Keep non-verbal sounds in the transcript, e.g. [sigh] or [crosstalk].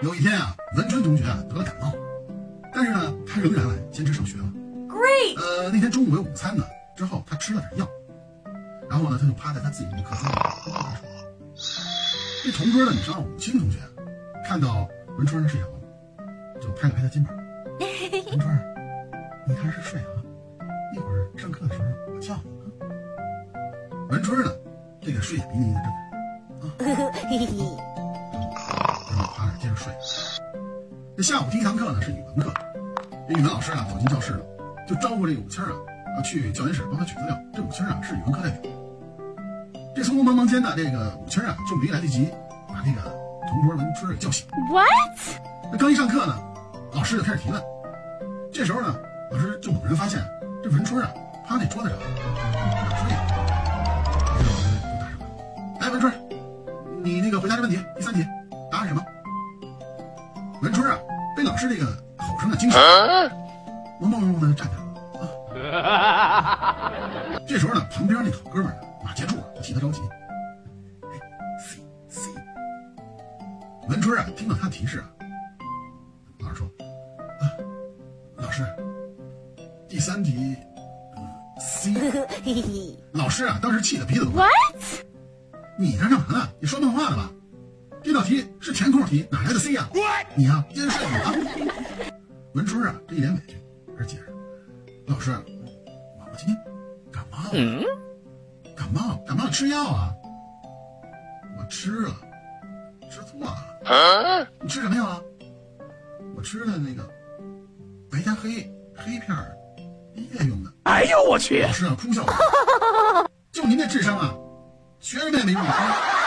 有一天啊，文春同学啊得了感冒，但是呢，他仍然啊坚持上学了。Great! 呃，那天中午有午餐呢，之后他吃了点药，然后呢，他就趴在他自己的课桌上跟他说：“这同桌的女生武清同学看到文春睡着了，就拍了拍他肩膀：[laughs] ‘文春，你还是睡啊，一会儿上课的时候我叫你啊。’文春呢，这个睡眼迷离的睁着，然后趴那接着睡。这下午第一堂课呢是语文课，这语文老师啊走进教室了，就招呼这个武清啊啊去教研室帮他取资料。这武清啊是语文课代表。这匆匆忙忙间呢，这个武清啊就没来得及把那个同桌文春给叫醒。What? 那刚一上课呢，老师就开始提问。这时候呢，老师就猛然发现这文春啊趴那桌子上你那个回答这问题，第三题，答案是什么？”文春啊被老师这个吼声啊惊醒，懵懵懂懂的站起来了啊。[laughs] 这时候呢，旁边那好哥们马杰柱啊就替他着急。哎，C C。文春啊听到他提示啊，老师说：“啊，老师，第三题，呃，C。” [laughs] 老师啊，当时气得鼻子都红。What? 你这干嘛呢？你说梦话呢吧？这道题是填空题，哪来的 C 呀、你呀、阴睡你啊！文春啊，这一脸委屈，开始解释：“老师，我我今天感冒了，感冒感冒吃药啊，我吃了，吃错了。你吃什么药啊？我吃的那个白加黑黑片儿，夜用的。哎呦我去！老师啊，哭笑不得。就您这智商啊，学什么也没用啊！